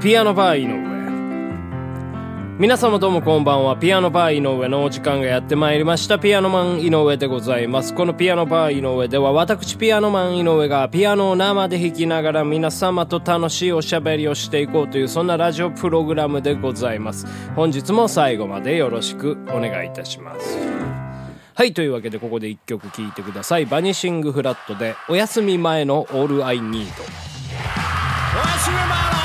ピアノバー井上。皆様どうもこんばんは。ピアノバー井上のお時間がやってまいりました。ピアノマン井上でございます。このピアノバー井上では私ピアノマン井上がピアノを生で弾きながら皆様と楽しいおしゃべりをしていこうというそんなラジオプログラムでございます。本日も最後までよろしくお願いいたします。はいというわけでここで一曲聴いてください。バニシングフラットでお休み前の All I Need おやすみ前の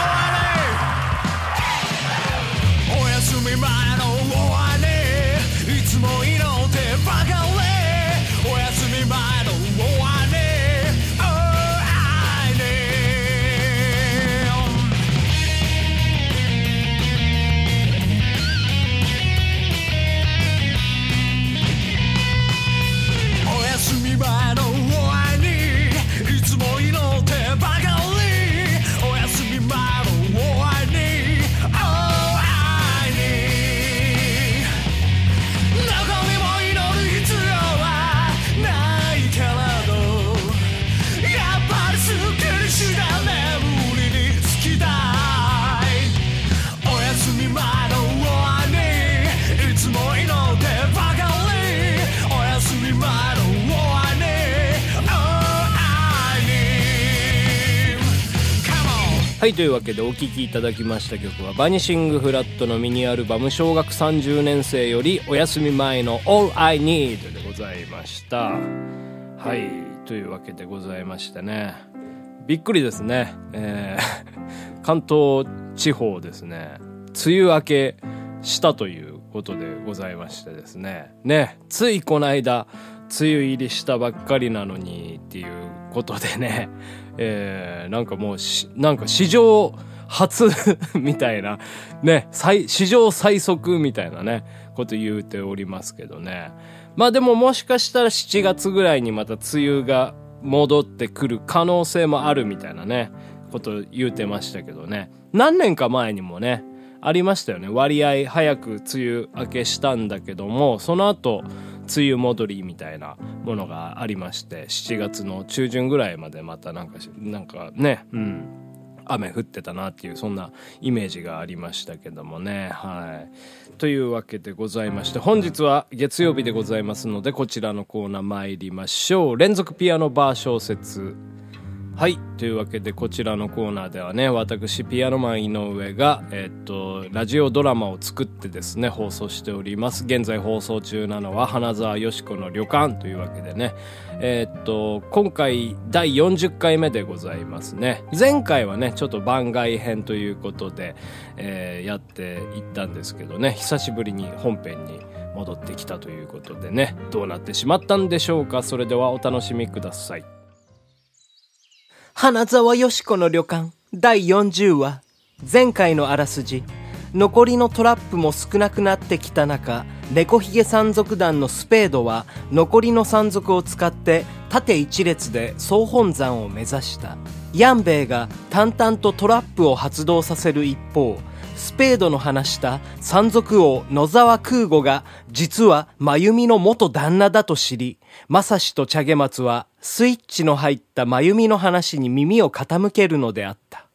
はいというわけでお聴きいただきました曲はバニシングフラットのミニアルバム小学30年生よりお休み前の All I Need でございました。はいというわけでございましてね。びっくりですね。えー 関東地方ですね。梅雨明けしたということでございましてですね。ねついこの間梅雨入りしたばっかりなのにっていうことでね。えーなんかもうし、なんか史上初 みたいな、ね、最、史上最速みたいなね、こと言うておりますけどね。まあでももしかしたら7月ぐらいにまた梅雨が戻ってくる可能性もあるみたいなね、こと言うてましたけどね。何年か前にもね、ありましたよね。割合早く梅雨明けしたんだけども、その後、梅雨戻りみたいなものがありまして7月の中旬ぐらいまでまたなんかしなんかねうん雨降ってたなっていうそんなイメージがありましたけどもね。はい。というわけでございまして本日は月曜日でございますのでこちらのコーナー参りましょう。連続ピアノバー小説はい。というわけで、こちらのコーナーではね、私、ピアノマン井上が、えっと、ラジオドラマを作ってですね、放送しております。現在放送中なのは、花沢よし子の旅館というわけでね、えっと、今回、第40回目でございますね。前回はね、ちょっと番外編ということで、えーやっていったんですけどね、久しぶりに本編に戻ってきたということでね、どうなってしまったんでしょうか。それではお楽しみください。花沢よし子の旅館。第40話。前回のあらすじ。残りのトラップも少なくなってきた中猫ひげ山賊団のスペードは残りの山賊を使って縦一列で総本山を目指した。ヤンベイが淡々とトラップを発動させる一方スペードの話した山賊王野沢空吾が実は真由美の元旦那だと知り、正志と茶毛松はスイッチの入った真由美の話に耳を傾けるのであった。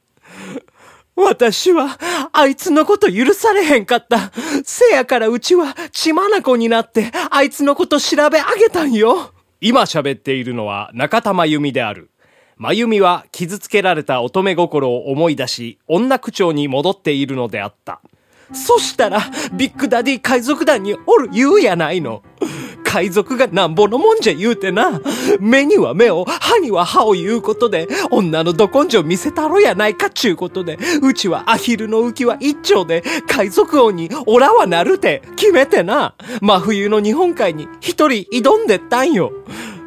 私は、あいつのこと許されへんかった。せやからうちは血眼になって、あいつのこと調べ上げたんよ。今喋っているのは中田真由美である。真由美は傷つけられた乙女心を思い出し、女口調に戻っているのであった。そしたら、ビッグダディ海賊団におる言うやないの。海賊がなんぼのもんじゃ言うてな。目には目を、歯には歯を言うことで、女のど根性見せたろやないかちゅうことで、うちはアヒルの浮き輪一丁で、海賊王にオラはなるて、決めてな。真冬の日本海に一人挑んでったんよ。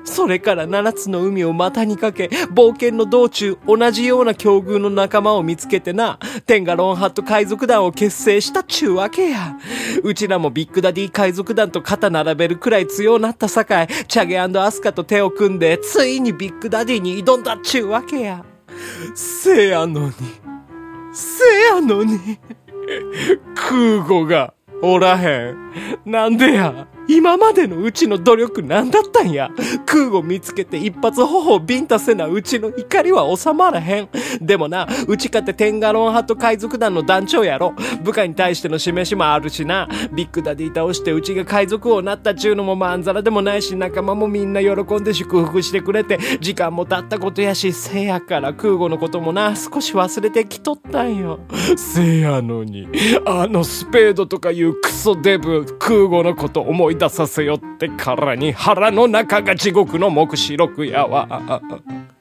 それから七つの海を股にかけ、冒険の道中、同じような境遇の仲間を見つけてな、テンガロンハット海賊団を結成したちゅうわけや。うちらもビッグダディ海賊団と肩並べるくらい強なったさかい、チャゲアスカと手を組んで、ついにビッグダディに挑んだっちゅうわけや。せやのに、せやのに、空母がおらへん。なんでや？今までのうちの努力なんだったんや。空母見つけて一発頬をビンタせなうちの怒りは収まらへん。でもな、うちかってテンガロンハット海賊団の団長やろ。部下に対しての示しもあるしな。ビッグダディ倒してうちが海賊王になったちゅうのもまんざらでもないし、仲間もみんな喜んで祝福してくれて、時間も経ったことやし、せやから空母のこともな、少し忘れてきとったんよ。せやのに、あのスペードとかいうクソデブ、空母のこと思い出させよってからに腹の中が地獄の目視録やわ。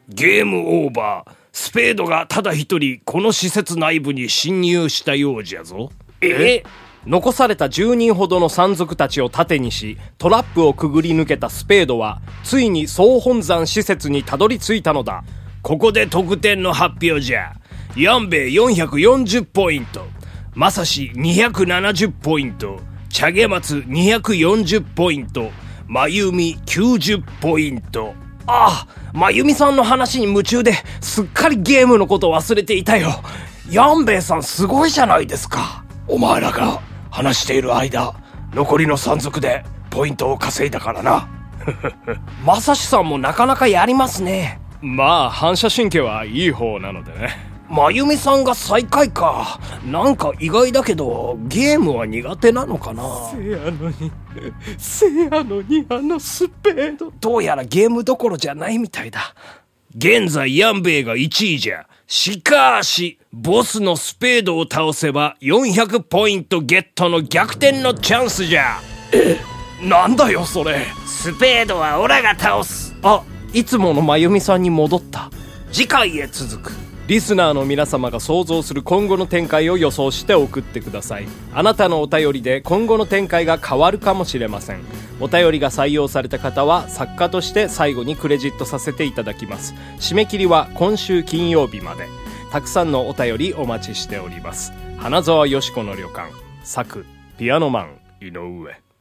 ゲームオーバー。スペードがただ一人この施設内部に侵入したようじゃぞ。え？残された10人ほどの山賊たちを盾にし、トラップをくぐり抜けたスペードは、ついに総本山施設にたどり着いたのだ。ここで得点の発表じゃ。ヤンベイ440ポイント。まさし270ポイント。チャゲマツ240ポイント。まゆみ90ポイント。ああ、まゆみさんの話に夢中で、すっかりゲームのこと忘れていたよ。ヤンベイさんすごいじゃないですか。お前らが話している間、残りの山賊でポイントを稼いだからな。まさしさんもなかなかやりますね。まあ、反射神経はいい方なのでね。まゆみさんが最下位か。なんか意外だけど、ゲームは苦手なのかな？せやのに、せやのにあのスペード。どうやらゲームどころじゃないみたいだ。現在ヤンベイが1位じゃ。しかし、ボスのスペードを倒せば400ポイントゲットの逆転のチャンスじゃ。え、なんだよそれ。スペードはオラが倒す。あ、いつものまゆみさんに戻った。次回へ続く。リスナーの皆様が想像する今後の展開を予想して送ってください。あなたのお便りで今後の展開が変わるかもしれません。お便りが採用された方は作家として最後にクレジットさせていただきます。締め切りは今週金曜日まで。たくさんのお便りお待ちしております。花沢よしこの旅館。作ピアノマン井上。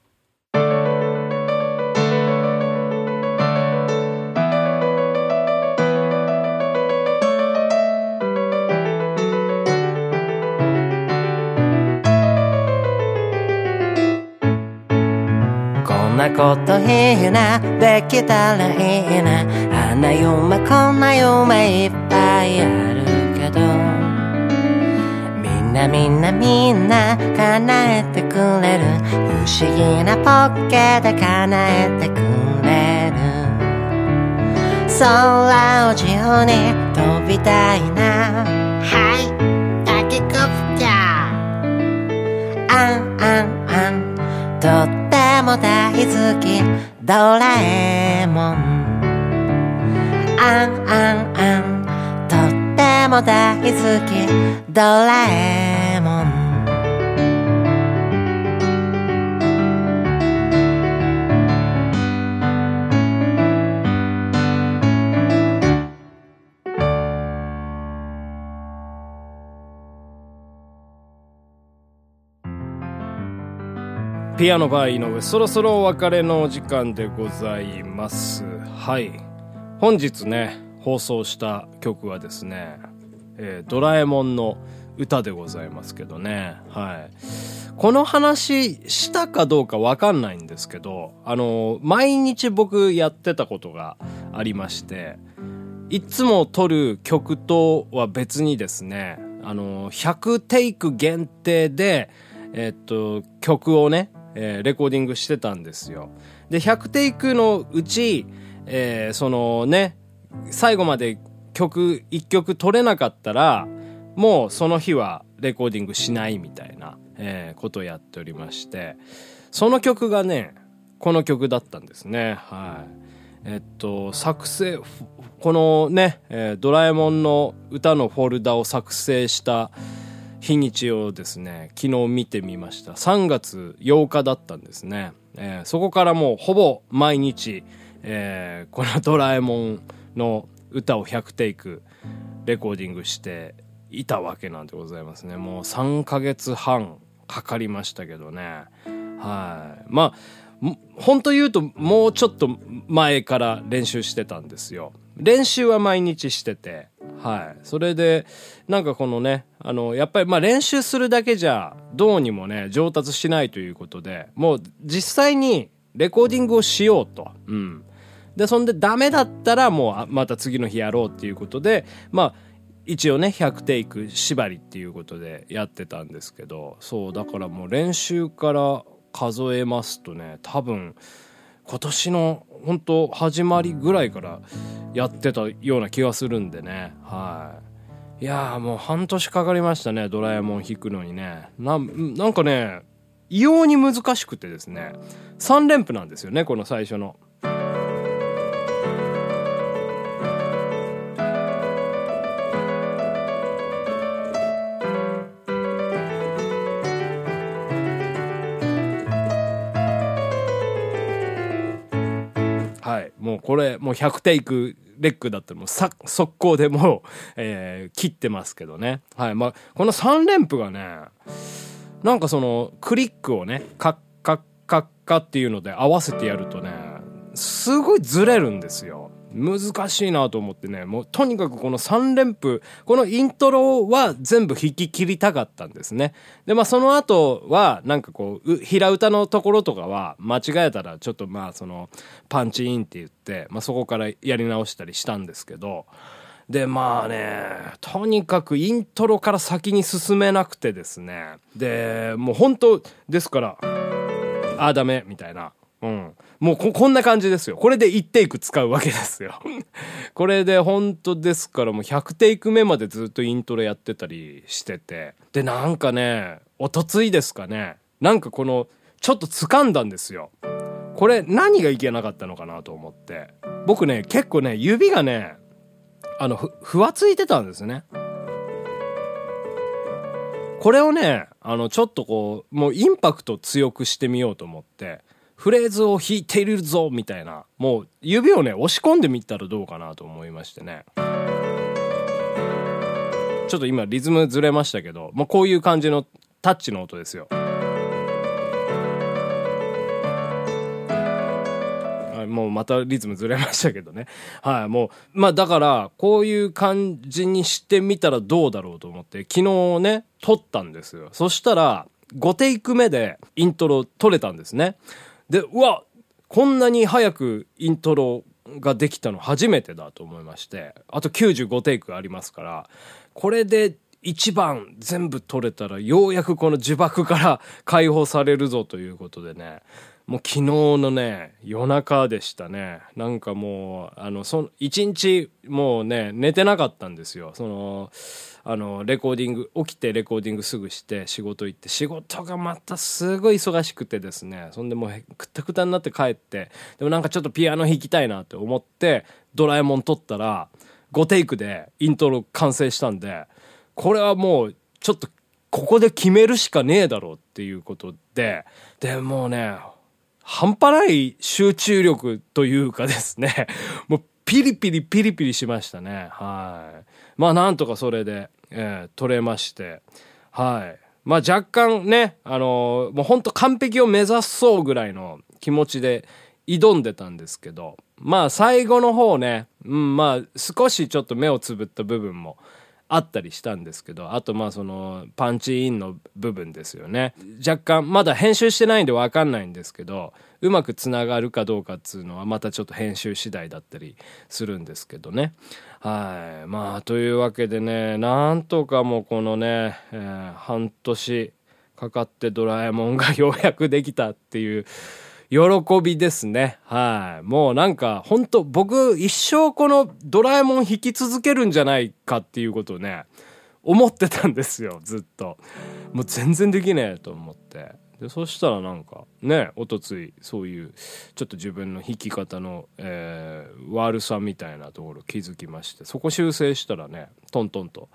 なこといいな、できたらいいな。あんな夢、こんな夢いっぱいあるけど。みんなみんなみんな叶えてくれる。不思議なポッケで叶えてくれる。空を自由に飛びたいな。はい、タケコプター。あんあんあん。とっても大好きドラえもん。あんあんあん。とっても大好きドラえもん。ピアノバー井上そろそろお別れのお時間でございます。はい。本日ね放送した曲はですね、えードラえもんの歌でございますけどね。はい。この話したかどうかわかんないんですけどあの毎日僕やってたことがありましていつも撮る曲とは別にですねあの100テイク限定でえっと曲をねえーレコーディングしてたんですよ。で、100テイクのうち、えーそのね、最後まで曲1曲取れなかったら、もうその日はレコーディングしないみたいな、えーことをやっておりまして、その曲がね、この曲だったんですね。はい。えっと、作成、このね、えードラえもんの歌のフォルダを作成した日にちをですね昨日見てみました。3月8日だったんですね、えーそこからもうほぼ毎日、えーこの「ドラえもん」の歌を100テイクレコーディングしていたわけなんでございますね。もう3ヶ月半かかりましたけどね。はい。まあ本当言うともうちょっと前から練習してたんですよ。練習は毎日しててはい。それで、なんかこのね、あの、やっぱりまあ練習するだけじゃ、どうにもね、上達しないということで、もう実際にレコーディングをしようと。うん。で、そんでダメだったらもうまた次の日やろうっていうことで、まあ、一応ね、100テイク縛りっていうことでやってたんですけど、そう、だからもう練習から数えますとね、多分、今年の本当始まりぐらいからやってたような気がするんでね。はい。いやーもう半年かかりましたねドラえもん弾くのにね。ななんかね異様に難しくてですね。3連符なんですよねこの最初の。これ、もう100テイクレックだったらもうさ、速攻でもう、えー切ってますけどね。はい。まあ、この3連符がね、なんかその、クリックをね、カッカッカッカっていうので合わせてやるとね、すごいずれるんですよ。難しいなと思ってね、もうとにかくこの3連符、このイントロは全部弾き切りたかったんですね。で、まあその後は、なんかこう、平歌のところとかは間違えたらちょっとまあその、パンチインって言って、まあそこからやり直したりしたんですけど、で、まあね、とにかくイントロから先に進めなくてですね。で、もう本当ですから、あーダメ、みたいな。うん。もうこ、こんな感じですよ。これで1テイク使うわけですよ。これで本当ですからもう100テイク目までずっとイントロやってたりしてて。で、なんかね、おとついですかね。なんかこの、ちょっと掴んだんですよ。これ何がいけなかったのかなと思って。僕ね、結構ね、指がね、あの、ふ、ふわついてたんですね。これをね、あの、ちょっとこう、もうインパクト強くしてみようと思って、フレーズを弾いているぞみたいな、もう指をね、押し込んでみたらどうかなと思いましてね。ちょっと今リズムずれましたけど、もうこういう感じのタッチの音ですよ。はいもうまたリズムずれましたけどね。はい、もう、まあだから、こういう感じにしてみたらどうだろうと思って、昨日ね、撮ったんですよ。そしたら、5テイク目でイントロ撮れたんですね。で、うわこんなに早くイントロができたの初めてだと思いまして、あと95テイクありますから、これで1番全部取れたらようやくこの呪縛から解放されるぞということでね、もう昨日のね、夜中でしたね。なんかもう、あの、その、一日もうね、寝てなかったんですよ。その、あの、レコーディング、起きてレコーディングすぐして仕事行って、仕事がまたすごい忙しくてですね、そんでもうくたくたになって帰って、でもなんかちょっとピアノ弾きたいなって思って、ドラえもん撮ったら、5テイクでイントロ完成したんで、これはもう、ちょっと、ここで決めるしかねえだろうっていうことで、で、もうね、半端ない集中力というかですね、もうピリピリピリピリしましたね。はい。まあなんとかそれで、えー取れまして、はい。まあ若干ね、あのーもう本当完璧を目指そうぐらいの気持ちで挑んでたんですけど、まあ最後の方ね、うん、まあ少しちょっと目をつぶった部分もあったりしたんですけど、あとまあそのパンチインの部分ですよね。若干まだ編集してないんでわかんないんですけど、うまくつながるかどうかっつうのはまたちょっと編集次第だったりするんですけどね。はい。まあというわけでね、なんとかもこのね、えー半年かかってドラえもんがようやくできたっていう喜びですね。はい。もうなんか、本当僕一生このドラえもん弾き続けるんじゃないかっていうことをね、思ってたんですよ、ずっと。もう全然できねえと思って。で、そしたらなんか、ね、おとつい、そういう、ちょっと自分の弾き方の、えー悪さみたいなところ気づきまして、そこ修正したらね、トントンと、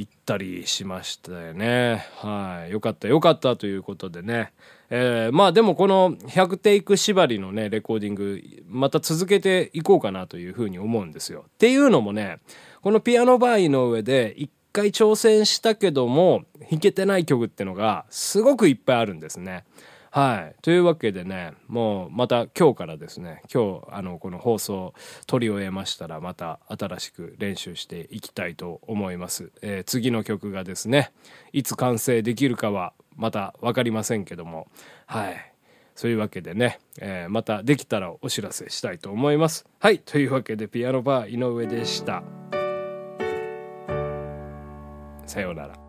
行ったりしましたよね。はい。よかったよかったということでね。えーまあでもこの100テイク縛りのね、レコーディング、また続けていこうかなというふうに思うんですよ。っていうのもね、このピアノバーイの上で一回挑戦したけども、弾けてない曲ってのがすごくいっぱいあるんですね。はい。というわけでね、もうまた今日からですね、今日、あの、この放送取り終えましたら、また新しく練習していきたいと思います。えー次の曲がですね、いつ完成できるかはまた分かりませんけども、はい。そういうわけでね、えーまたできたらお知らせしたいと思います。はい。というわけで、ピアノバー井上でした。さようなら。